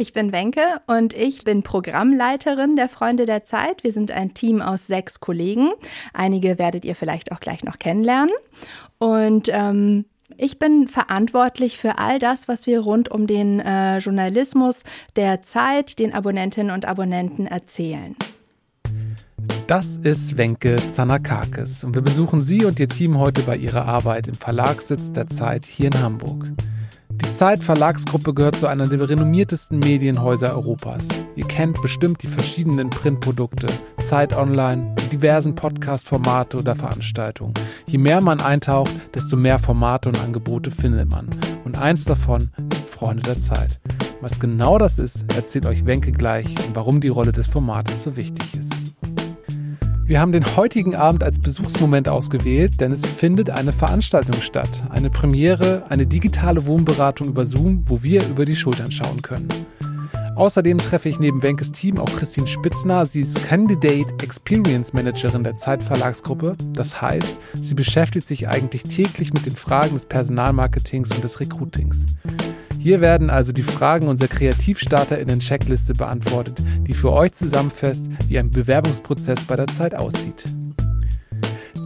Ich bin Wenke und ich bin Programmleiterin der Freunde der Zeit. Wir sind ein Team aus sechs Kollegen. Einige werdet ihr vielleicht auch gleich noch kennenlernen. Und ähm, ich bin verantwortlich für all das, was wir rund um den äh, Journalismus der Zeit den Abonnentinnen und Abonnenten erzählen. Das ist Wenke Zanakakis und wir besuchen sie und ihr Team heute bei ihrer Arbeit im Verlagssitz der Zeit hier in Hamburg. Die Zeit Verlagsgruppe gehört zu einer der renommiertesten Medienhäuser Europas. Ihr kennt bestimmt die verschiedenen Printprodukte, Zeit Online, diversen Podcast-Formate oder Veranstaltungen. Je mehr man eintaucht, desto mehr Formate und Angebote findet man. Und eins davon ist Freunde der Zeit. Was genau das ist, erzählt euch Wenke gleich und warum die Rolle des Formates so wichtig ist. Wir haben den heutigen Abend als Besuchsmoment ausgewählt, denn es findet eine Veranstaltung statt. Eine Premiere, eine digitale Wohnberatung über Zoom, wo wir über die Schultern schauen können. Außerdem treffe ich neben Wenkes Team auch Christine Spitzner. Sie ist Candidate Experience Managerin der Zeitverlagsgruppe. Das heißt, sie beschäftigt sich eigentlich täglich mit den Fragen des Personalmarketings und des Recruitings. Hier werden also die Fragen unserer KreativstarterInnen-Checkliste beantwortet, die für euch zusammenfasst, wie ein Bewerbungsprozess bei der Zeit aussieht.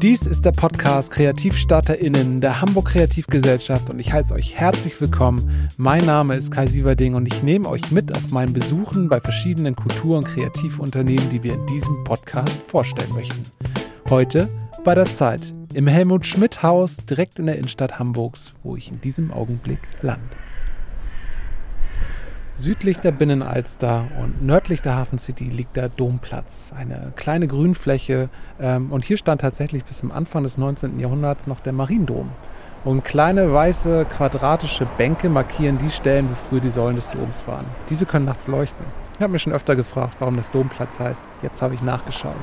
Dies ist der Podcast KreativstarterInnen der Hamburg Kreativgesellschaft und ich heiße euch herzlich willkommen. Mein Name ist Kai Sieverding und ich nehme euch mit auf meinen Besuchen bei verschiedenen Kultur- und Kreativunternehmen, die wir in diesem Podcast vorstellen möchten. Heute bei der Zeit im Helmut Schmidt Haus direkt in der Innenstadt Hamburgs, wo ich in diesem Augenblick lande. Südlich der Binnenalster und nördlich der Hafen City liegt der Domplatz, eine kleine Grünfläche. Ähm, und hier stand tatsächlich bis zum Anfang des 19. Jahrhunderts noch der Mariendom. Und kleine weiße quadratische Bänke markieren die Stellen, wo früher die Säulen des Doms waren. Diese können nachts leuchten. Ich habe mich schon öfter gefragt, warum das Domplatz heißt. Jetzt habe ich nachgeschaut.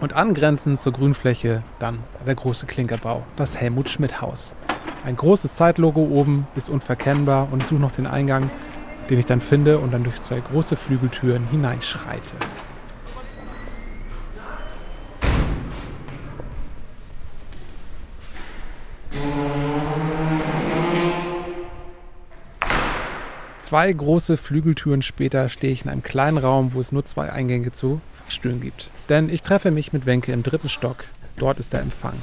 Und angrenzend zur Grünfläche dann der große Klinkerbau, das Helmut Schmidt Haus. Ein großes Zeitlogo oben ist unverkennbar und ich suche noch den Eingang den ich dann finde und dann durch zwei große Flügeltüren hineinschreite. Zwei große Flügeltüren später stehe ich in einem kleinen Raum, wo es nur zwei Eingänge zu Fahrstühlen gibt. Denn ich treffe mich mit Wenke im dritten Stock. Dort ist der Empfang.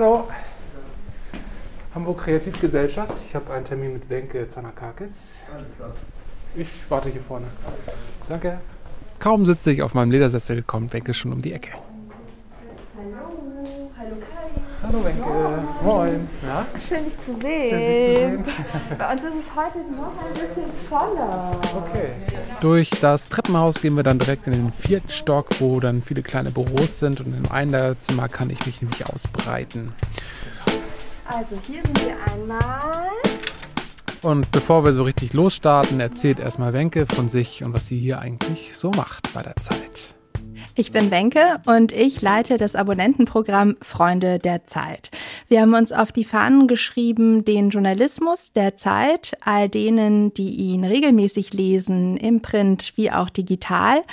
Hallo. Hamburg Kreativgesellschaft. Ich habe einen Termin mit Wenke Zanakakis. Alles klar. Ich warte hier vorne. Danke. Kaum sitze ich auf meinem Ledersessel, kommt Wenke schon um die Ecke. Hallo, hallo Kai. Hallo Wenke. Moin. Ja? Schön dich zu sehen. Schön, dich zu sehen. Bei uns ist es heute noch ein bisschen voller. Okay. Durch das Treppenhaus gehen wir dann direkt in den vierten Stock, wo dann viele kleine Büros sind und in einem der Zimmer kann ich mich nämlich ausbreiten. Also hier sind wir einmal. Und bevor wir so richtig losstarten, erzählt erstmal Wenke von sich und was sie hier eigentlich so macht bei der Zeit. Ich bin Wenke und ich leite das Abonnentenprogramm Freunde der Zeit. Wir haben uns auf die Fahnen geschrieben, den Journalismus der Zeit, all denen, die ihn regelmäßig lesen, im Print wie auch digital,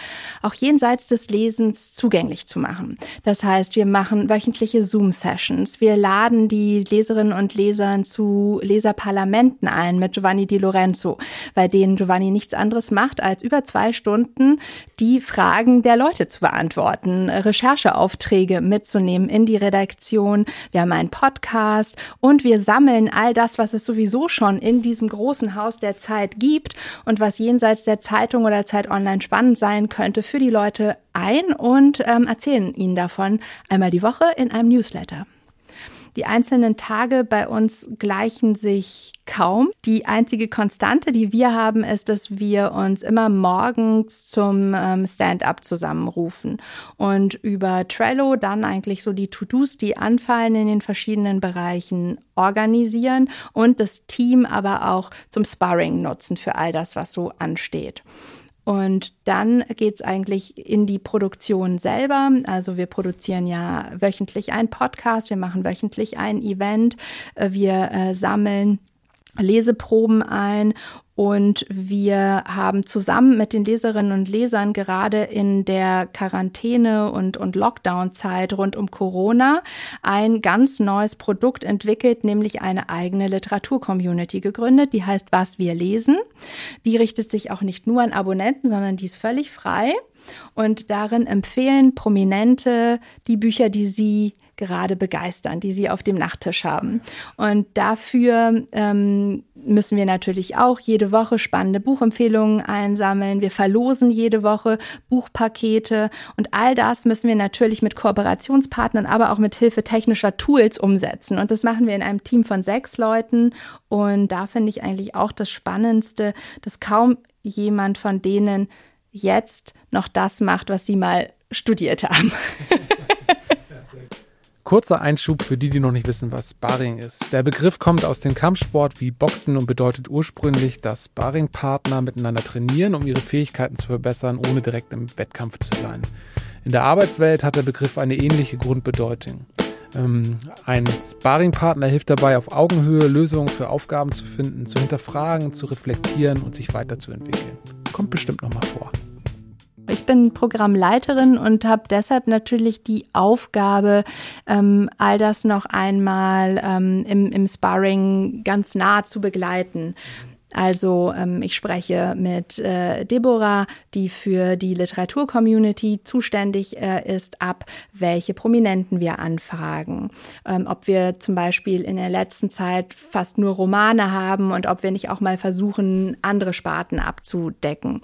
auch jenseits des Lesens zugänglich zu machen. Das heißt, wir machen wöchentliche Zoom-Sessions. Wir laden die Leserinnen und Leser zu Leserparlamenten ein mit Giovanni Di Lorenzo, bei denen Giovanni nichts anderes macht, als über zwei Stunden die Fragen der Leute zu beantworten beantworten, Rechercheaufträge mitzunehmen in die Redaktion. Wir haben einen Podcast und wir sammeln all das, was es sowieso schon in diesem großen Haus der Zeit gibt und was jenseits der Zeitung oder Zeit Online spannend sein könnte für die Leute ein und ähm, erzählen ihnen davon einmal die Woche in einem Newsletter. Die einzelnen Tage bei uns gleichen sich kaum. Die einzige Konstante, die wir haben, ist, dass wir uns immer morgens zum ähm, Stand-up zusammenrufen und über Trello dann eigentlich so die To-Dos, die anfallen in den verschiedenen Bereichen, organisieren und das Team aber auch zum Sparring nutzen für all das, was so ansteht. Und dann geht's eigentlich in die Produktion selber. Also wir produzieren ja wöchentlich einen Podcast, wir machen wöchentlich ein Event, äh, wir äh, sammeln Leseproben ein und wir haben zusammen mit den Leserinnen und Lesern gerade in der Quarantäne und, und Lockdown-Zeit rund um Corona ein ganz neues Produkt entwickelt, nämlich eine eigene Literatur-Community gegründet, die heißt Was wir lesen. Die richtet sich auch nicht nur an Abonnenten, sondern die ist völlig frei. Und darin empfehlen Prominente die Bücher, die sie gerade begeistern, die sie auf dem Nachttisch haben. Und dafür ähm, müssen wir natürlich auch jede Woche spannende Buchempfehlungen einsammeln. Wir verlosen jede Woche Buchpakete und all das müssen wir natürlich mit Kooperationspartnern, aber auch mit Hilfe technischer Tools umsetzen. Und das machen wir in einem Team von sechs Leuten. Und da finde ich eigentlich auch das Spannendste, dass kaum jemand von denen jetzt noch das macht, was sie mal studiert haben. Kurzer Einschub für die, die noch nicht wissen, was Sparring ist. Der Begriff kommt aus dem Kampfsport wie Boxen und bedeutet ursprünglich, dass Sparringpartner miteinander trainieren, um ihre Fähigkeiten zu verbessern, ohne direkt im Wettkampf zu sein. In der Arbeitswelt hat der Begriff eine ähnliche Grundbedeutung. Ähm, ein Sparringpartner hilft dabei, auf Augenhöhe Lösungen für Aufgaben zu finden, zu hinterfragen, zu reflektieren und sich weiterzuentwickeln. Kommt bestimmt nochmal vor. Ich bin Programmleiterin und habe deshalb natürlich die Aufgabe, ähm, all das noch einmal ähm, im, im Sparring ganz nah zu begleiten. Also ähm, ich spreche mit äh, Deborah, die für die Literatur-Community zuständig äh, ist, ab, welche Prominenten wir anfragen. Ähm, ob wir zum Beispiel in der letzten Zeit fast nur Romane haben und ob wir nicht auch mal versuchen, andere Sparten abzudecken.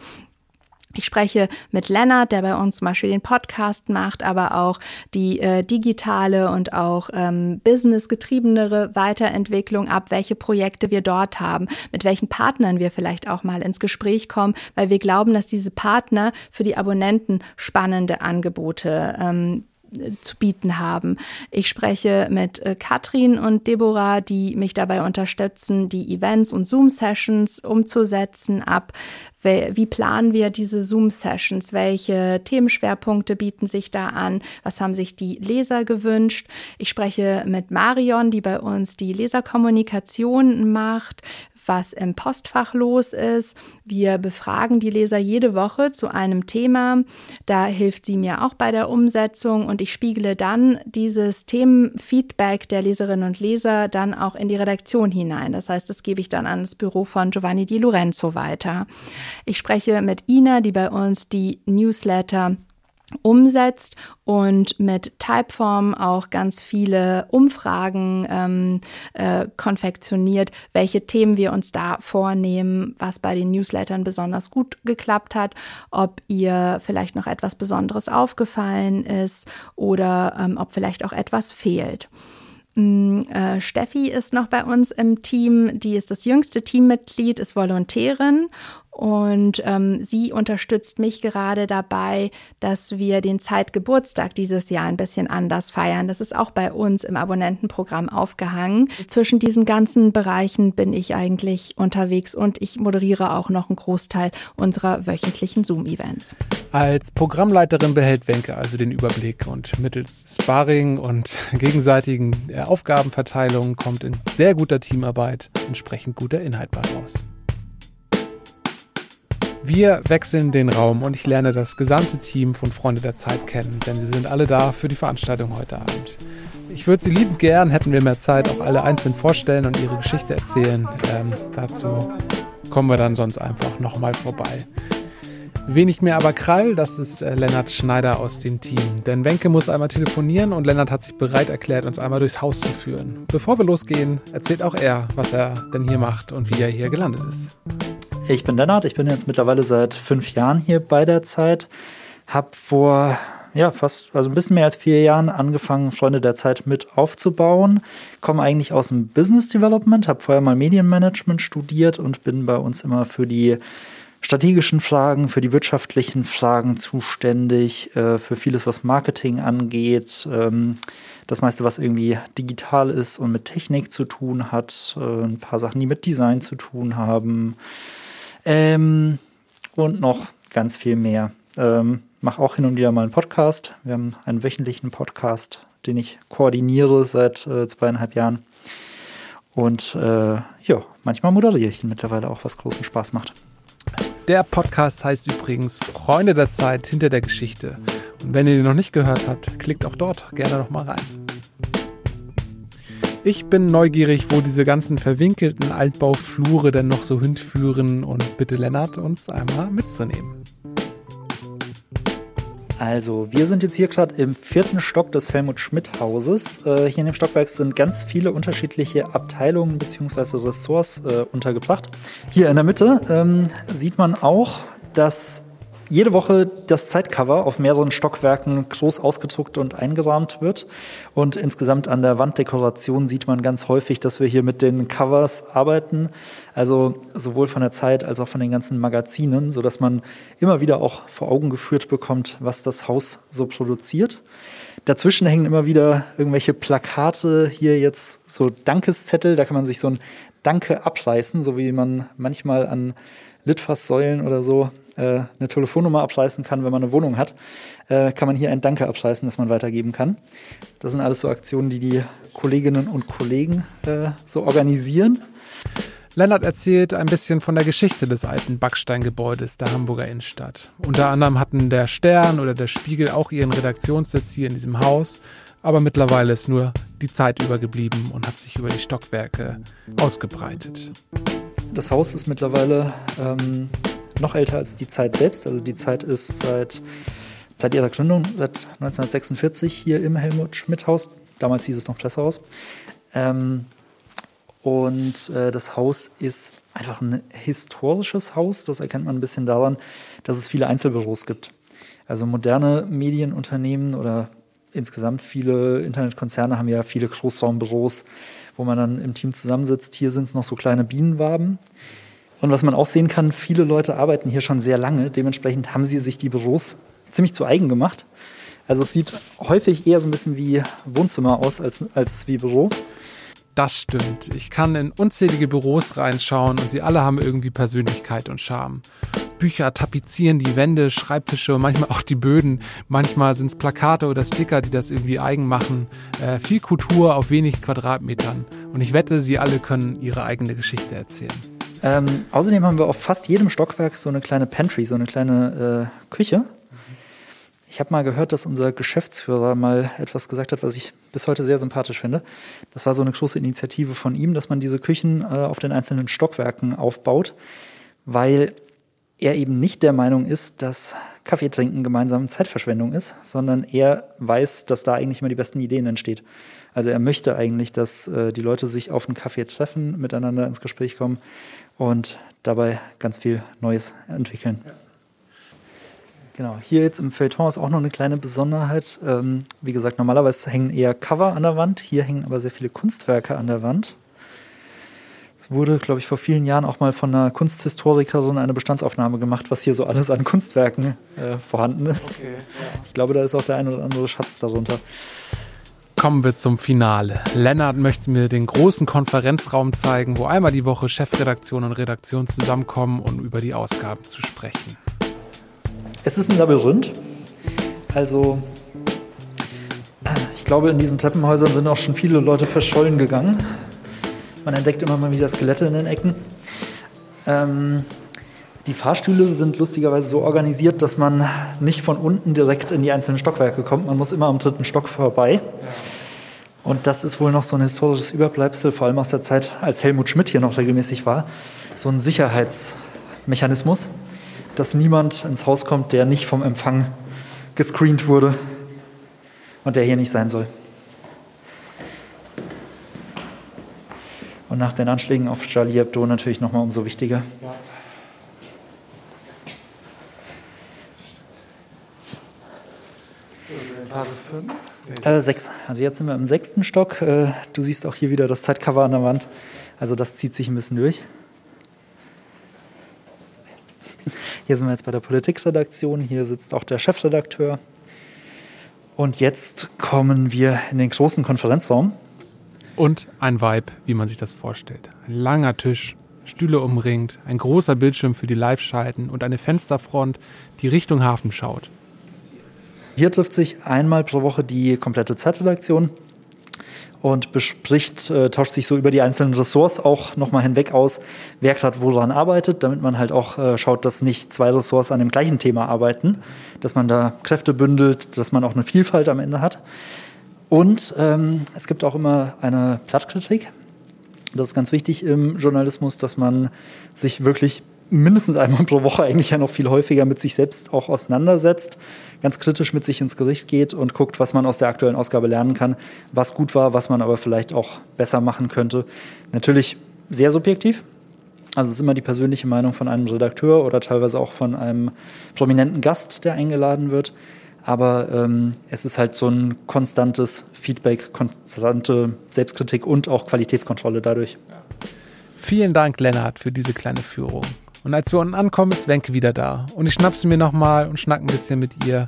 Ich spreche mit Lennart, der bei uns zum Beispiel den Podcast macht, aber auch die äh, digitale und auch ähm, businessgetriebenere Weiterentwicklung ab, welche Projekte wir dort haben, mit welchen Partnern wir vielleicht auch mal ins Gespräch kommen, weil wir glauben, dass diese Partner für die Abonnenten spannende Angebote ähm, zu bieten haben. Ich spreche mit äh, Katrin und Deborah, die mich dabei unterstützen, die Events und Zoom-Sessions umzusetzen ab. Wie planen wir diese Zoom-Sessions? Welche Themenschwerpunkte bieten sich da an? Was haben sich die Leser gewünscht? Ich spreche mit Marion, die bei uns die Leserkommunikation macht was im Postfach los ist. Wir befragen die Leser jede Woche zu einem Thema. Da hilft sie mir auch bei der Umsetzung und ich spiegle dann dieses Themenfeedback der Leserinnen und Leser dann auch in die Redaktion hinein. Das heißt, das gebe ich dann an das Büro von Giovanni Di Lorenzo weiter. Ich spreche mit Ina, die bei uns die Newsletter umsetzt und mit Typeform auch ganz viele Umfragen ähm, äh, konfektioniert, welche Themen wir uns da vornehmen, was bei den Newslettern besonders gut geklappt hat, ob ihr vielleicht noch etwas Besonderes aufgefallen ist oder ähm, ob vielleicht auch etwas fehlt. Mm, äh, Steffi ist noch bei uns im Team. Die ist das jüngste Teammitglied, ist Volontärin und ähm, sie unterstützt mich gerade dabei, dass wir den Zeitgeburtstag dieses Jahr ein bisschen anders feiern. Das ist auch bei uns im Abonnentenprogramm aufgehangen. Zwischen diesen ganzen Bereichen bin ich eigentlich unterwegs und ich moderiere auch noch einen Großteil unserer wöchentlichen Zoom-Events. Als Programmleiterin behält Wenke also den Überblick und mittels Sparring und gegenseitigen äh, Aufgabenverteilung kommt in sehr guter Teamarbeit entsprechend guter Inhalt bei raus. Wir wechseln den Raum und ich lerne das gesamte Team von Freunde der Zeit kennen, denn sie sind alle da für die Veranstaltung heute Abend. Ich würde sie liebend gern, hätten wir mehr Zeit, auch alle einzeln vorstellen und ihre Geschichte erzählen. Ähm, dazu kommen wir dann sonst einfach nochmal vorbei. Wenig mehr aber Krall, das ist äh, Lennart Schneider aus dem Team. Denn Wenke muss einmal telefonieren und Lennart hat sich bereit erklärt, uns einmal durchs Haus zu führen. Bevor wir losgehen, erzählt auch er, was er denn hier macht und wie er hier gelandet ist. Ich bin Lennart, ich bin jetzt mittlerweile seit fünf Jahren hier bei der Zeit. Hab vor ja, fast, also ein bisschen mehr als vier Jahren angefangen, Freunde der Zeit mit aufzubauen. Komme eigentlich aus dem Business Development, habe vorher mal Medienmanagement studiert und bin bei uns immer für die strategischen Fragen, für die wirtschaftlichen Fragen zuständig, äh, für vieles, was Marketing angeht. Ähm, das meiste, was irgendwie digital ist und mit Technik zu tun hat. Äh, ein paar Sachen, die mit Design zu tun haben. Ähm, und noch ganz viel mehr. Ähm, mache auch hin und wieder mal einen Podcast. Wir haben einen wöchentlichen Podcast, den ich koordiniere seit äh, zweieinhalb Jahren. Und äh, ja, manchmal moderiere ich ihn mittlerweile auch, was großen Spaß macht. Der Podcast heißt übrigens Freunde der Zeit hinter der Geschichte. Und wenn ihr den noch nicht gehört habt, klickt auch dort gerne noch mal rein. Ich bin neugierig, wo diese ganzen verwinkelten Altbauflure denn noch so hinführen und bitte Lennart uns einmal mitzunehmen. Also, wir sind jetzt hier gerade im vierten Stock des Helmut Schmidt Hauses. Äh, hier in dem Stockwerk sind ganz viele unterschiedliche Abteilungen bzw. Ressorts äh, untergebracht. Hier in der Mitte ähm, sieht man auch, dass jede Woche das Zeitcover auf mehreren Stockwerken groß ausgedruckt und eingerahmt wird. Und insgesamt an der Wanddekoration sieht man ganz häufig, dass wir hier mit den Covers arbeiten. Also sowohl von der Zeit als auch von den ganzen Magazinen, so dass man immer wieder auch vor Augen geführt bekommt, was das Haus so produziert. Dazwischen hängen immer wieder irgendwelche Plakate, hier jetzt so Dankeszettel, da kann man sich so ein Danke abreißen, so wie man manchmal an Litfaßsäulen oder so äh, eine Telefonnummer abschließen kann, wenn man eine Wohnung hat, äh, kann man hier ein Danke abschließen, das man weitergeben kann. Das sind alles so Aktionen, die die Kolleginnen und Kollegen äh, so organisieren. Lennart erzählt ein bisschen von der Geschichte des alten Backsteingebäudes der Hamburger Innenstadt. Unter anderem hatten der Stern oder der Spiegel auch ihren Redaktionssitz hier in diesem Haus, aber mittlerweile ist nur die Zeit übergeblieben und hat sich über die Stockwerke ausgebreitet. Das Haus ist mittlerweile ähm, noch älter als die Zeit selbst. Also die Zeit ist seit, seit ihrer Gründung, seit 1946 hier im Helmut Schmidt Haus. Damals hieß es noch Pressehaus. Ähm, und äh, das Haus ist einfach ein historisches Haus. Das erkennt man ein bisschen daran, dass es viele Einzelbüros gibt. Also moderne Medienunternehmen oder insgesamt viele Internetkonzerne haben ja viele Großraumbüros, wo man dann im Team zusammensitzt. Hier sind es noch so kleine Bienenwaben. Und was man auch sehen kann, viele Leute arbeiten hier schon sehr lange. Dementsprechend haben sie sich die Büros ziemlich zu eigen gemacht. Also es sieht häufig eher so ein bisschen wie Wohnzimmer aus als, als wie Büro. Das stimmt. Ich kann in unzählige Büros reinschauen und sie alle haben irgendwie Persönlichkeit und Charme. Bücher tapezieren die Wände, Schreibtische und manchmal auch die Böden. Manchmal sind es Plakate oder Sticker, die das irgendwie eigen machen. Äh, viel Kultur auf wenig Quadratmetern. Und ich wette, sie alle können ihre eigene Geschichte erzählen. Ähm, außerdem haben wir auf fast jedem Stockwerk so eine kleine Pantry, so eine kleine äh, Küche. Ich habe mal gehört, dass unser Geschäftsführer mal etwas gesagt hat, was ich bis heute sehr sympathisch finde. Das war so eine große Initiative von ihm, dass man diese Küchen äh, auf den einzelnen Stockwerken aufbaut, weil er eben nicht der Meinung ist, dass Kaffee trinken gemeinsam Zeitverschwendung ist, sondern er weiß, dass da eigentlich immer die besten Ideen entstehen. Also er möchte eigentlich, dass äh, die Leute sich auf einen Kaffee treffen, miteinander ins Gespräch kommen und dabei ganz viel Neues entwickeln. Ja. Genau, hier jetzt im Feuilleton ist auch noch eine kleine Besonderheit. Ähm, wie gesagt, normalerweise hängen eher Cover an der Wand, hier hängen aber sehr viele Kunstwerke an der Wand. Es wurde, glaube ich, vor vielen Jahren auch mal von einer Kunsthistorikerin eine Bestandsaufnahme gemacht, was hier so alles an Kunstwerken äh, vorhanden ist. Okay, ja. Ich glaube, da ist auch der ein oder andere Schatz darunter. Kommen wir zum Finale. Lennart möchte mir den großen Konferenzraum zeigen, wo einmal die Woche Chefredaktion und Redaktion zusammenkommen, um über die Ausgaben zu sprechen. Es ist ein Labyrinth. Also, ich glaube, in diesen Treppenhäusern sind auch schon viele Leute verschollen gegangen. Man entdeckt immer mal wieder Skelette in den Ecken. Ähm, die Fahrstühle sind lustigerweise so organisiert, dass man nicht von unten direkt in die einzelnen Stockwerke kommt. Man muss immer am dritten Stock vorbei. Und das ist wohl noch so ein historisches Überbleibsel, vor allem aus der Zeit, als Helmut Schmidt hier noch regelmäßig war. So ein Sicherheitsmechanismus, dass niemand ins Haus kommt, der nicht vom Empfang gescreent wurde und der hier nicht sein soll. Und nach den Anschlägen auf Charlie Hebdo natürlich nochmal umso wichtiger. Ja. Etage 5? Äh, sechs. Also jetzt sind wir im sechsten Stock. Äh, du siehst auch hier wieder das Zeitcover an der Wand. Also das zieht sich ein bisschen durch. Hier sind wir jetzt bei der Politikredaktion. Hier sitzt auch der Chefredakteur. Und jetzt kommen wir in den großen Konferenzraum. Und ein Vibe, wie man sich das vorstellt. Ein langer Tisch, Stühle umringt, ein großer Bildschirm für die Live-Schalten und eine Fensterfront, die Richtung Hafen schaut. Hier trifft sich einmal pro Woche die komplette Zeitredaktion und bespricht, äh, tauscht sich so über die einzelnen Ressorts auch nochmal hinweg aus, wer gerade woran arbeitet, damit man halt auch äh, schaut, dass nicht zwei Ressorts an dem gleichen Thema arbeiten, dass man da Kräfte bündelt, dass man auch eine Vielfalt am Ende hat. Und ähm, es gibt auch immer eine Plattkritik. Das ist ganz wichtig im Journalismus, dass man sich wirklich mindestens einmal pro Woche eigentlich ja noch viel häufiger mit sich selbst auch auseinandersetzt, ganz kritisch mit sich ins Gericht geht und guckt, was man aus der aktuellen Ausgabe lernen kann, was gut war, was man aber vielleicht auch besser machen könnte. Natürlich sehr subjektiv. Also es ist immer die persönliche Meinung von einem Redakteur oder teilweise auch von einem prominenten Gast, der eingeladen wird. Aber ähm, es ist halt so ein konstantes Feedback, konstante Selbstkritik und auch Qualitätskontrolle dadurch. Vielen Dank, Lennart, für diese kleine Führung. Und als wir unten ankommen, ist Wenke wieder da. Und ich schnapp sie mir nochmal und schnack ein bisschen mit ihr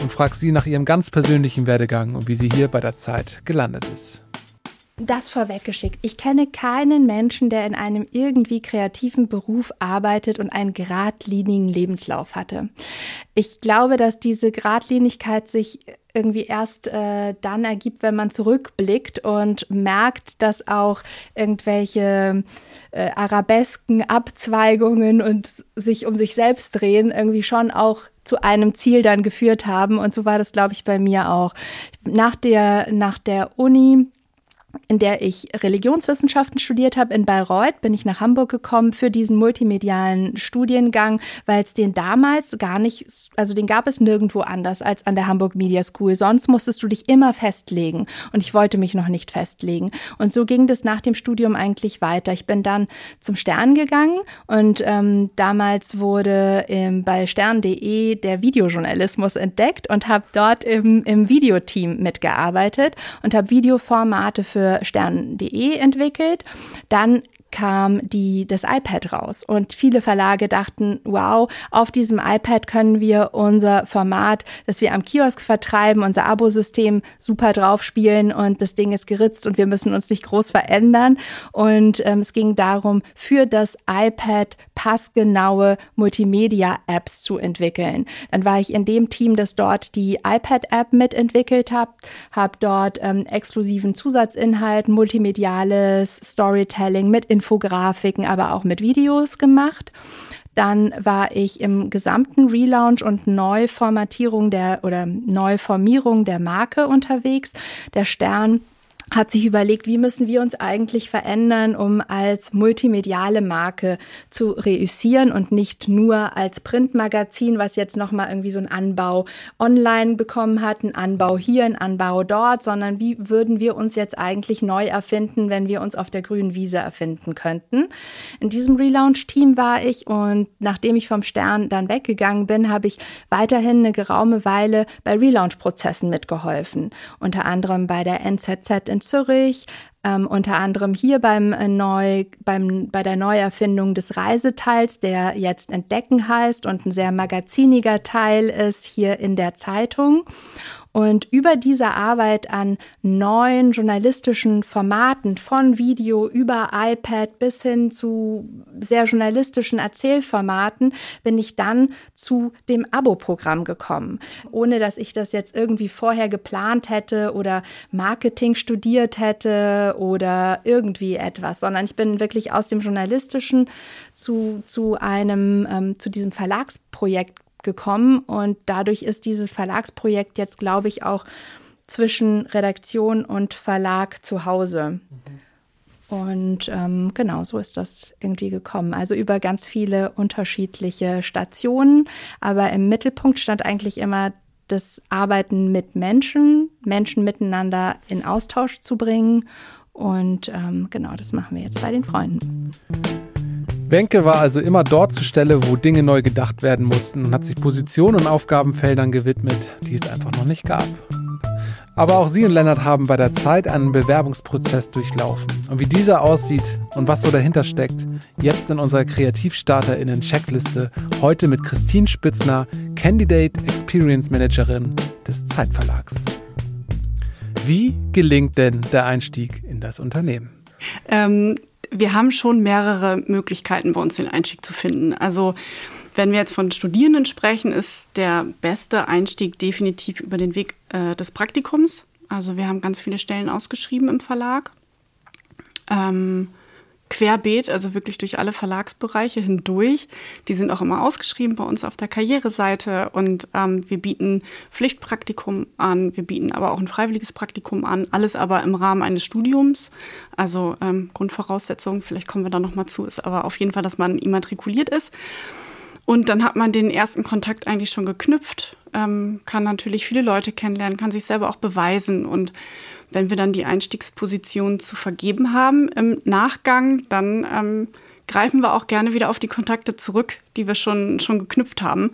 und frag sie nach ihrem ganz persönlichen Werdegang und wie sie hier bei der Zeit gelandet ist. Das vorweggeschickt. Ich kenne keinen Menschen, der in einem irgendwie kreativen Beruf arbeitet und einen geradlinigen Lebenslauf hatte. Ich glaube, dass diese Geradlinigkeit sich irgendwie erst äh, dann ergibt, wenn man zurückblickt und merkt, dass auch irgendwelche äh, arabesken Abzweigungen und sich um sich selbst drehen irgendwie schon auch zu einem Ziel dann geführt haben. Und so war das, glaube ich, bei mir auch. Nach der, nach der Uni in der ich Religionswissenschaften studiert habe in Bayreuth, bin ich nach Hamburg gekommen für diesen multimedialen Studiengang, weil es den damals gar nicht, also den gab es nirgendwo anders als an der Hamburg Media School. Sonst musstest du dich immer festlegen und ich wollte mich noch nicht festlegen. Und so ging das nach dem Studium eigentlich weiter. Ich bin dann zum Stern gegangen und ähm, damals wurde ähm, bei stern.de der Videojournalismus entdeckt und habe dort im, im Videoteam mitgearbeitet und habe Videoformate für für stern.de entwickelt. Dann kam die, das iPad raus. Und viele Verlage dachten, wow, auf diesem iPad können wir unser Format, das wir am Kiosk vertreiben, unser Abosystem super draufspielen und das Ding ist geritzt und wir müssen uns nicht groß verändern. Und ähm, es ging darum, für das iPad passgenaue Multimedia-Apps zu entwickeln. Dann war ich in dem Team, das dort die iPad-App mitentwickelt hat, habe dort ähm, exklusiven Zusatzinhalt, multimediales Storytelling mit Infografiken, aber auch mit Videos gemacht. Dann war ich im gesamten Relaunch und Neuformatierung der oder Neuformierung der Marke unterwegs. Der Stern hat sich überlegt, wie müssen wir uns eigentlich verändern, um als multimediale Marke zu reüssieren und nicht nur als Printmagazin, was jetzt nochmal irgendwie so einen Anbau online bekommen hat, einen Anbau hier, einen Anbau dort, sondern wie würden wir uns jetzt eigentlich neu erfinden, wenn wir uns auf der grünen Wiese erfinden könnten. In diesem Relaunch-Team war ich und nachdem ich vom Stern dann weggegangen bin, habe ich weiterhin eine geraume Weile bei Relaunch-Prozessen mitgeholfen. Unter anderem bei der NZZ in in Zürich, ähm, unter anderem hier beim äh, Neu, beim, bei der Neuerfindung des Reiseteils, der jetzt Entdecken heißt und ein sehr magaziniger Teil ist hier in der Zeitung. Und über diese Arbeit an neuen journalistischen Formaten von Video über iPad bis hin zu sehr journalistischen Erzählformaten bin ich dann zu dem Abo-Programm gekommen. Ohne dass ich das jetzt irgendwie vorher geplant hätte oder Marketing studiert hätte oder irgendwie etwas, sondern ich bin wirklich aus dem Journalistischen zu, zu einem, ähm, zu diesem Verlagsprojekt gekommen und dadurch ist dieses Verlagsprojekt jetzt, glaube ich, auch zwischen Redaktion und Verlag zu Hause. Mhm. Und ähm, genau, so ist das irgendwie gekommen. Also über ganz viele unterschiedliche Stationen, aber im Mittelpunkt stand eigentlich immer das Arbeiten mit Menschen, Menschen miteinander in Austausch zu bringen. Und ähm, genau, das machen wir jetzt bei den Freunden. Wenke war also immer dort zur Stelle, wo Dinge neu gedacht werden mussten und hat sich Positionen und Aufgabenfeldern gewidmet, die es einfach noch nicht gab. Aber auch sie und Lennart haben bei der Zeit einen Bewerbungsprozess durchlaufen. Und wie dieser aussieht und was so dahinter steckt, jetzt in unserer KreativstarterInnen-Checkliste, heute mit Christine Spitzner, Candidate Experience Managerin des Zeitverlags. Wie gelingt denn der Einstieg in das Unternehmen? Ähm, wir haben schon mehrere Möglichkeiten bei uns den Einstieg zu finden. Also wenn wir jetzt von Studierenden sprechen, ist der beste Einstieg definitiv über den Weg äh, des Praktikums. Also wir haben ganz viele Stellen ausgeschrieben im Verlag. Ähm, querbeet, also wirklich durch alle Verlagsbereiche hindurch. Die sind auch immer ausgeschrieben bei uns auf der Karriereseite und ähm, wir bieten Pflichtpraktikum an, wir bieten aber auch ein freiwilliges Praktikum an, alles aber im Rahmen eines Studiums. Also ähm, Grundvoraussetzung, vielleicht kommen wir da nochmal zu, ist aber auf jeden Fall, dass man immatrikuliert ist. Und dann hat man den ersten Kontakt eigentlich schon geknüpft, ähm, kann natürlich viele Leute kennenlernen, kann sich selber auch beweisen und wenn wir dann die Einstiegsposition zu vergeben haben im Nachgang, dann ähm, greifen wir auch gerne wieder auf die Kontakte zurück, die wir schon, schon geknüpft haben.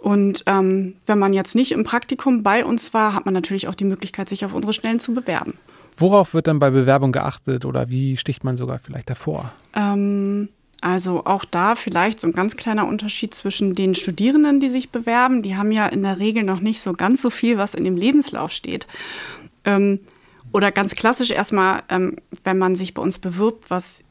Und ähm, wenn man jetzt nicht im Praktikum bei uns war, hat man natürlich auch die Möglichkeit, sich auf unsere Stellen zu bewerben. Worauf wird dann bei Bewerbung geachtet oder wie sticht man sogar vielleicht davor? Ähm, also auch da vielleicht so ein ganz kleiner Unterschied zwischen den Studierenden, die sich bewerben. Die haben ja in der Regel noch nicht so ganz so viel, was in dem Lebenslauf steht. Ähm, oder ganz klassisch erstmal, ähm, wenn man sich bei uns bewirbt, was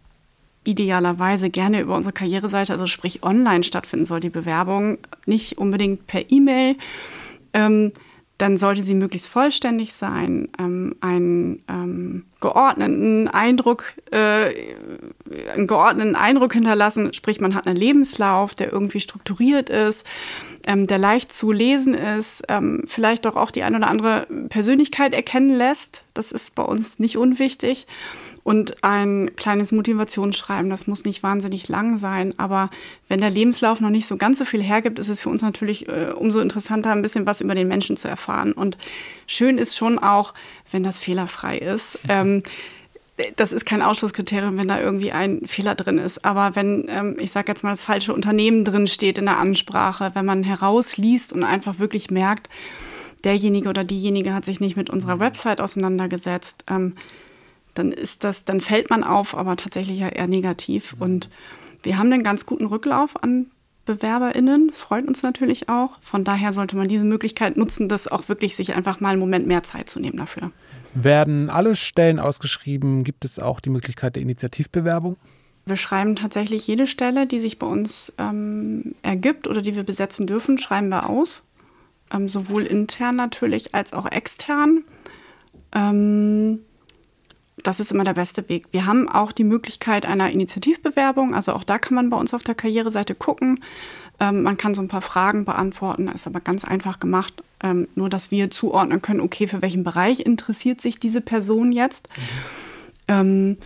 idealerweise gerne über unsere Karriereseite, also sprich online stattfinden soll, die Bewerbung, nicht unbedingt per E-Mail. Ähm, dann sollte sie möglichst vollständig sein, ähm, einen ähm, geordneten Eindruck, äh, einen geordneten Eindruck hinterlassen, sprich man hat einen Lebenslauf, der irgendwie strukturiert ist, ähm, der leicht zu lesen ist, ähm, vielleicht doch auch die ein oder andere Persönlichkeit erkennen lässt. Das ist bei uns nicht unwichtig und ein kleines Motivationsschreiben. Das muss nicht wahnsinnig lang sein, aber wenn der Lebenslauf noch nicht so ganz so viel hergibt, ist es für uns natürlich äh, umso interessanter, ein bisschen was über den Menschen zu erfahren. Und schön ist schon auch, wenn das fehlerfrei ist. Ähm, das ist kein Ausschlusskriterium, wenn da irgendwie ein Fehler drin ist. Aber wenn, ähm, ich sage jetzt mal, das falsche Unternehmen drin steht in der Ansprache, wenn man herausliest und einfach wirklich merkt, derjenige oder diejenige hat sich nicht mit unserer Website auseinandergesetzt, ähm, dann ist das, dann fällt man auf, aber tatsächlich ja eher negativ. Mhm. Und wir haben einen ganz guten Rücklauf an BewerberInnen. Freut uns natürlich auch. Von daher sollte man diese Möglichkeit nutzen, das auch wirklich sich einfach mal einen Moment mehr Zeit zu nehmen dafür. Werden alle Stellen ausgeschrieben? Gibt es auch die Möglichkeit der Initiativbewerbung? Wir schreiben tatsächlich jede Stelle, die sich bei uns ähm, ergibt oder die wir besetzen dürfen, schreiben wir aus. Ähm, sowohl intern natürlich als auch extern. Ähm, das ist immer der beste Weg. Wir haben auch die Möglichkeit einer Initiativbewerbung. Also auch da kann man bei uns auf der Karriereseite gucken. Ähm, man kann so ein paar Fragen beantworten, ist aber ganz einfach gemacht. Ähm, nur, dass wir zuordnen können, okay, für welchen Bereich interessiert sich diese Person jetzt. Mhm. Ähm,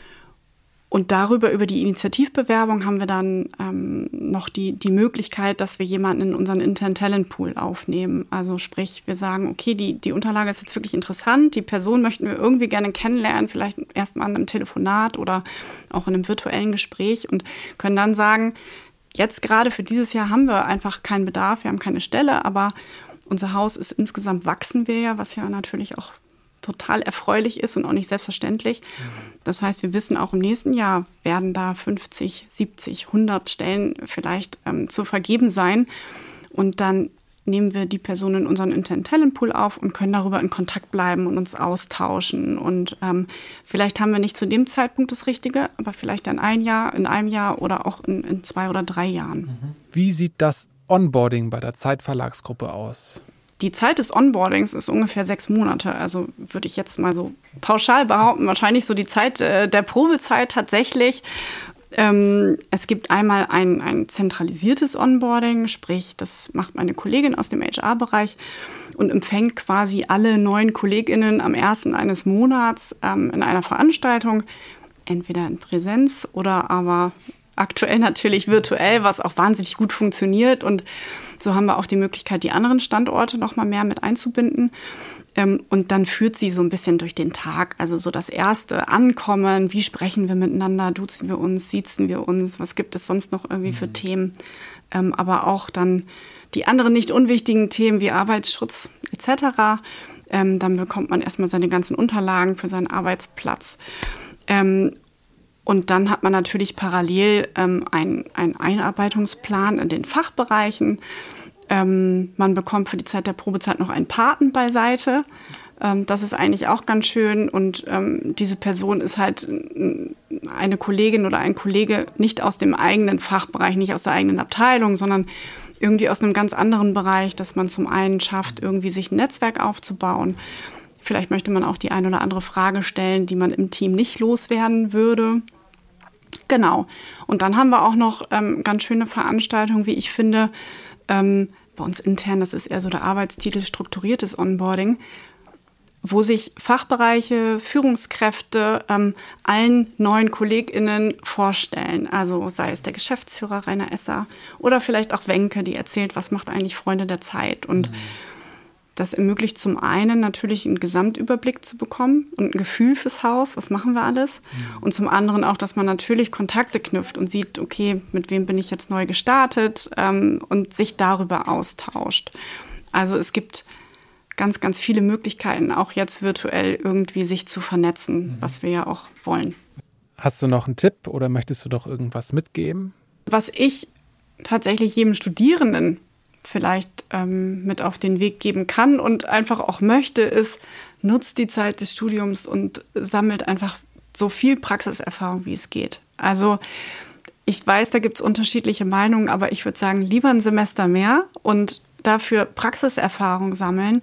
und darüber, über die Initiativbewerbung, haben wir dann ähm, noch die, die Möglichkeit, dass wir jemanden in unseren internen Talentpool aufnehmen. Also sprich, wir sagen, okay, die, die Unterlage ist jetzt wirklich interessant, die Person möchten wir irgendwie gerne kennenlernen, vielleicht erstmal an einem Telefonat oder auch in einem virtuellen Gespräch und können dann sagen, jetzt gerade für dieses Jahr haben wir einfach keinen Bedarf, wir haben keine Stelle, aber unser Haus ist insgesamt wachsen wir ja, was ja natürlich auch total erfreulich ist und auch nicht selbstverständlich. Das heißt, wir wissen auch im nächsten Jahr werden da 50, 70, 100 Stellen vielleicht ähm, zu vergeben sein. Und dann nehmen wir die Person in unseren internen Talentpool auf und können darüber in Kontakt bleiben und uns austauschen. Und ähm, vielleicht haben wir nicht zu dem Zeitpunkt das Richtige, aber vielleicht in ein Jahr, in einem Jahr oder auch in, in zwei oder drei Jahren. Wie sieht das Onboarding bei der Zeitverlagsgruppe aus? Die Zeit des Onboardings ist ungefähr sechs Monate. Also würde ich jetzt mal so pauschal behaupten, wahrscheinlich so die Zeit äh, der Probezeit tatsächlich. Ähm, es gibt einmal ein, ein zentralisiertes Onboarding, sprich, das macht meine Kollegin aus dem HR-Bereich und empfängt quasi alle neuen KollegInnen am ersten eines Monats ähm, in einer Veranstaltung, entweder in Präsenz oder aber aktuell natürlich virtuell, was auch wahnsinnig gut funktioniert und so haben wir auch die Möglichkeit, die anderen Standorte noch mal mehr mit einzubinden. Ähm, und dann führt sie so ein bisschen durch den Tag. Also so das erste Ankommen, wie sprechen wir miteinander, duzen wir uns, siezen wir uns, was gibt es sonst noch irgendwie für mhm. Themen. Ähm, aber auch dann die anderen nicht unwichtigen Themen wie Arbeitsschutz etc. Ähm, dann bekommt man erstmal seine ganzen Unterlagen für seinen Arbeitsplatz. Ähm, und dann hat man natürlich parallel ähm, einen Einarbeitungsplan in den Fachbereichen. Ähm, man bekommt für die Zeit der Probezeit noch einen Paten beiseite. Ähm, das ist eigentlich auch ganz schön. Und ähm, diese Person ist halt eine Kollegin oder ein Kollege nicht aus dem eigenen Fachbereich, nicht aus der eigenen Abteilung, sondern irgendwie aus einem ganz anderen Bereich, dass man zum einen schafft, irgendwie sich ein Netzwerk aufzubauen Vielleicht möchte man auch die ein oder andere Frage stellen, die man im Team nicht loswerden würde. Genau. Und dann haben wir auch noch ähm, ganz schöne Veranstaltungen, wie ich finde, ähm, bei uns intern, das ist eher so der Arbeitstitel strukturiertes Onboarding, wo sich Fachbereiche, Führungskräfte ähm, allen neuen KollegInnen vorstellen. Also sei es der Geschäftsführer Rainer Esser oder vielleicht auch Wenke, die erzählt, was macht eigentlich Freunde der Zeit. Und mhm. Das ermöglicht zum einen natürlich einen Gesamtüberblick zu bekommen und ein Gefühl fürs Haus, was machen wir alles. Mhm. Und zum anderen auch, dass man natürlich Kontakte knüpft und sieht, okay, mit wem bin ich jetzt neu gestartet ähm, und sich darüber austauscht. Also es gibt ganz, ganz viele Möglichkeiten, auch jetzt virtuell irgendwie sich zu vernetzen, mhm. was wir ja auch wollen. Hast du noch einen Tipp oder möchtest du doch irgendwas mitgeben? Was ich tatsächlich jedem Studierenden vielleicht ähm, mit auf den Weg geben kann und einfach auch möchte, ist, nutzt die Zeit des Studiums und sammelt einfach so viel Praxiserfahrung, wie es geht. Also ich weiß, da gibt es unterschiedliche Meinungen, aber ich würde sagen, lieber ein Semester mehr und dafür Praxiserfahrung sammeln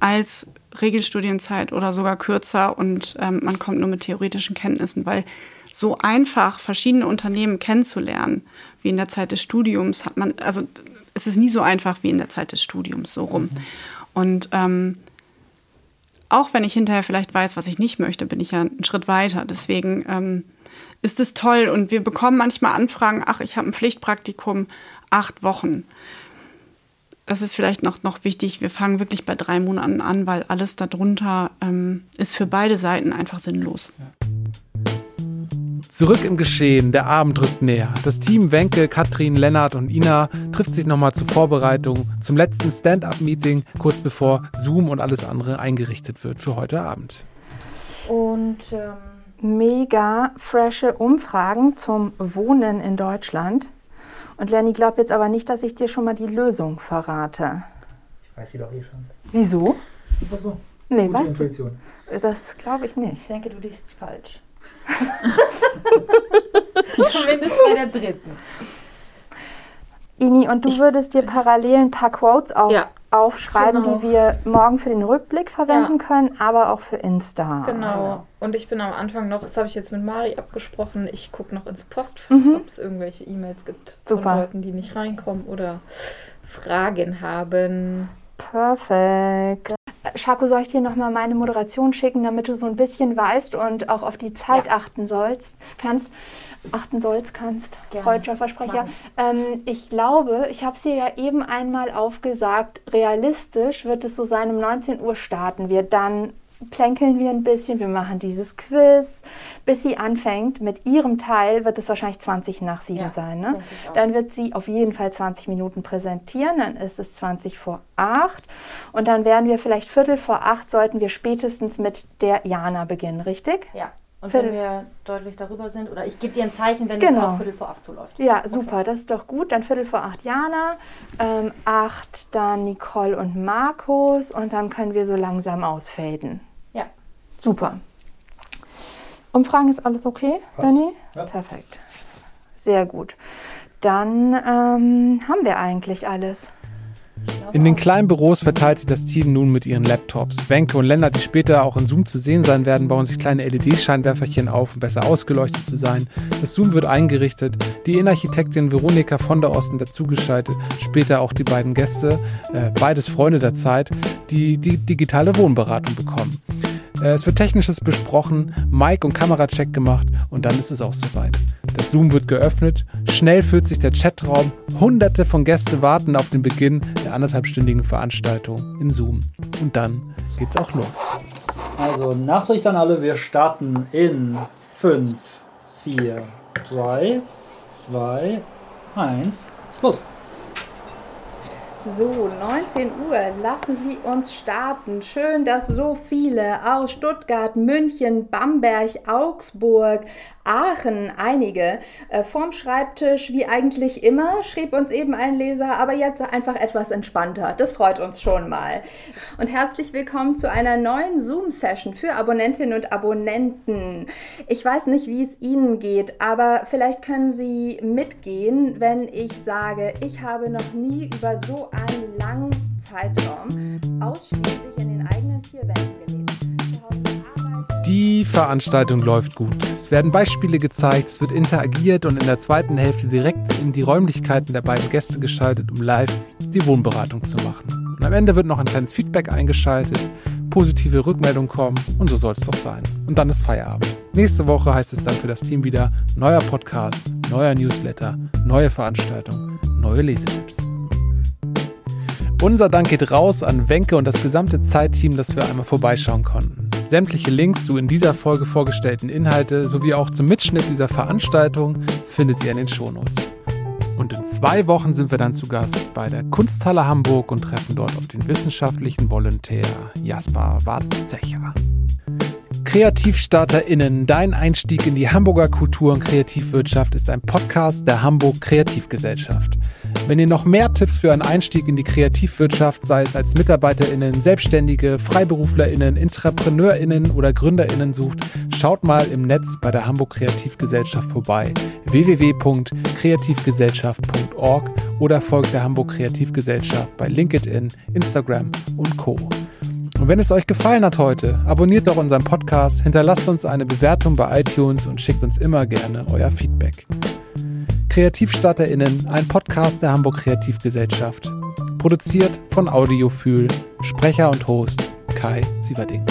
als Regelstudienzeit oder sogar kürzer und ähm, man kommt nur mit theoretischen Kenntnissen, weil so einfach verschiedene Unternehmen kennenzulernen, wie in der Zeit des Studiums, hat man, also es ist nie so einfach wie in der Zeit des Studiums, so rum. Mhm. Und ähm, auch wenn ich hinterher vielleicht weiß, was ich nicht möchte, bin ich ja einen Schritt weiter. Deswegen ähm, ist es toll und wir bekommen manchmal Anfragen, ach, ich habe ein Pflichtpraktikum, acht Wochen das ist vielleicht noch, noch wichtig, wir fangen wirklich bei drei Monaten an, weil alles darunter ähm, ist für beide Seiten einfach sinnlos. Zurück im Geschehen, der Abend rückt näher. Das Team Wenke, Katrin, Lennart und Ina trifft sich nochmal zur Vorbereitung zum letzten Stand-up-Meeting, kurz bevor Zoom und alles andere eingerichtet wird für heute Abend. Und ähm, mega frische Umfragen zum Wohnen in Deutschland. Und Lenny glaubt jetzt aber nicht, dass ich dir schon mal die Lösung verrate. Ich weiß sie doch eh schon. Wieso? Ach so. Nee, was? Intuition. Das glaube ich nicht. Ich denke, du liest falsch. Zumindest bei der dritten. Ini, und du ich, würdest dir parallel ein paar Quotes auf, ja, aufschreiben, genau. die wir morgen für den Rückblick verwenden ja. können, aber auch für Insta. Genau. Und ich bin am Anfang noch, das habe ich jetzt mit Mari abgesprochen, ich gucke noch ins Postfach, mhm. ob es irgendwelche E-Mails gibt Super. von Leuten, die nicht reinkommen oder Fragen haben. Perfekt. Schako, soll ich dir nochmal meine Moderation schicken, damit du so ein bisschen weißt und auch auf die Zeit ja. achten sollst, kannst, achten sollst, kannst, freudscher Versprecher. Ähm, ich glaube, ich habe es dir ja eben einmal aufgesagt, realistisch wird es so sein, um 19 Uhr starten wir. Dann plänkeln wir ein bisschen, wir machen dieses Quiz, bis sie anfängt. Mit ihrem Teil wird es wahrscheinlich 20 nach 7 ja, sein. Ne? Dann wird sie auf jeden Fall 20 Minuten präsentieren, dann ist es 20 vor 8 und dann werden wir vielleicht Viertel vor 8 sollten wir spätestens mit der Jana beginnen, richtig? Ja. Und Viertel. wenn wir deutlich darüber sind, oder ich gebe dir ein Zeichen, wenn genau. es auch Viertel vor acht zuläuft. Ja, super, okay. das ist doch gut. Dann Viertel vor acht Jana, ähm, acht dann Nicole und Markus und dann können wir so langsam ausfaden. Ja. Super. Umfragen ist alles okay, Benny? Ja. Perfekt. Sehr gut. Dann ähm, haben wir eigentlich alles. In den kleinen Büros verteilt sich das Team nun mit ihren Laptops. Wenke und Lennart, die später auch in Zoom zu sehen sein werden, bauen sich kleine LED-Scheinwerferchen auf, um besser ausgeleuchtet zu sein. Das Zoom wird eingerichtet, die Innenarchitektin Veronika von der Osten dazugeschaltet, später auch die beiden Gäste, äh, beides Freunde der Zeit, die die digitale Wohnberatung bekommen. Äh, es wird Technisches besprochen, Mic- und Kameracheck gemacht und dann ist es auch soweit. Zoom wird geöffnet, schnell füllt sich der Chatraum, hunderte von Gästen warten auf den Beginn der anderthalbstündigen Veranstaltung in Zoom. Und dann geht's auch los. Also, Nachricht an alle, wir starten in 5, 4, 3, 2, 1, los! So, 19 Uhr, lassen Sie uns starten. Schön, dass so viele aus Stuttgart, München, Bamberg, Augsburg, Aachen, einige, äh, vorm Schreibtisch, wie eigentlich immer, schrieb uns eben ein Leser, aber jetzt einfach etwas entspannter. Das freut uns schon mal. Und herzlich willkommen zu einer neuen Zoom-Session für Abonnentinnen und Abonnenten. Ich weiß nicht, wie es Ihnen geht, aber vielleicht können Sie mitgehen, wenn ich sage, ich habe noch nie über so einen langen Zeitraum ausschließlich in den eigenen vier Wänden gelebt. Die Veranstaltung läuft gut. Es werden Beispiele gezeigt, es wird interagiert und in der zweiten Hälfte direkt in die Räumlichkeiten der beiden Gäste geschaltet, um live die Wohnberatung zu machen. Und am Ende wird noch ein kleines Feedback eingeschaltet, positive Rückmeldungen kommen und so soll es doch sein. Und dann ist Feierabend. Nächste Woche heißt es dann für das Team wieder neuer Podcast, neuer Newsletter, neue Veranstaltung, neue Lesetipps. Unser Dank geht raus an Wenke und das gesamte Zeitteam, dass wir einmal vorbeischauen konnten. Sämtliche Links zu in dieser Folge vorgestellten Inhalte sowie auch zum Mitschnitt dieser Veranstaltung findet ihr in den Shownotes. Und in zwei Wochen sind wir dann zu Gast bei der Kunsthalle Hamburg und treffen dort auf den wissenschaftlichen Volontär Jasper Wartzecher. KreativstarterInnen, dein Einstieg in die Hamburger Kultur- und Kreativwirtschaft ist ein Podcast der Hamburg Kreativgesellschaft. Wenn ihr noch mehr Tipps für einen Einstieg in die Kreativwirtschaft, sei es als MitarbeiterInnen, Selbstständige, FreiberuflerInnen, IntrapreneurInnen oder GründerInnen sucht, schaut mal im Netz bei der Hamburg Kreativgesellschaft vorbei. www.kreativgesellschaft.org oder folgt der Hamburg Kreativgesellschaft bei LinkedIn, Instagram und Co. Und wenn es euch gefallen hat heute, abonniert doch unseren Podcast, hinterlasst uns eine Bewertung bei iTunes und schickt uns immer gerne euer Feedback. KreativstarterInnen, ein Podcast der Hamburg Kreativgesellschaft. Produziert von Audiofühl, Sprecher und Host Kai Sieverding.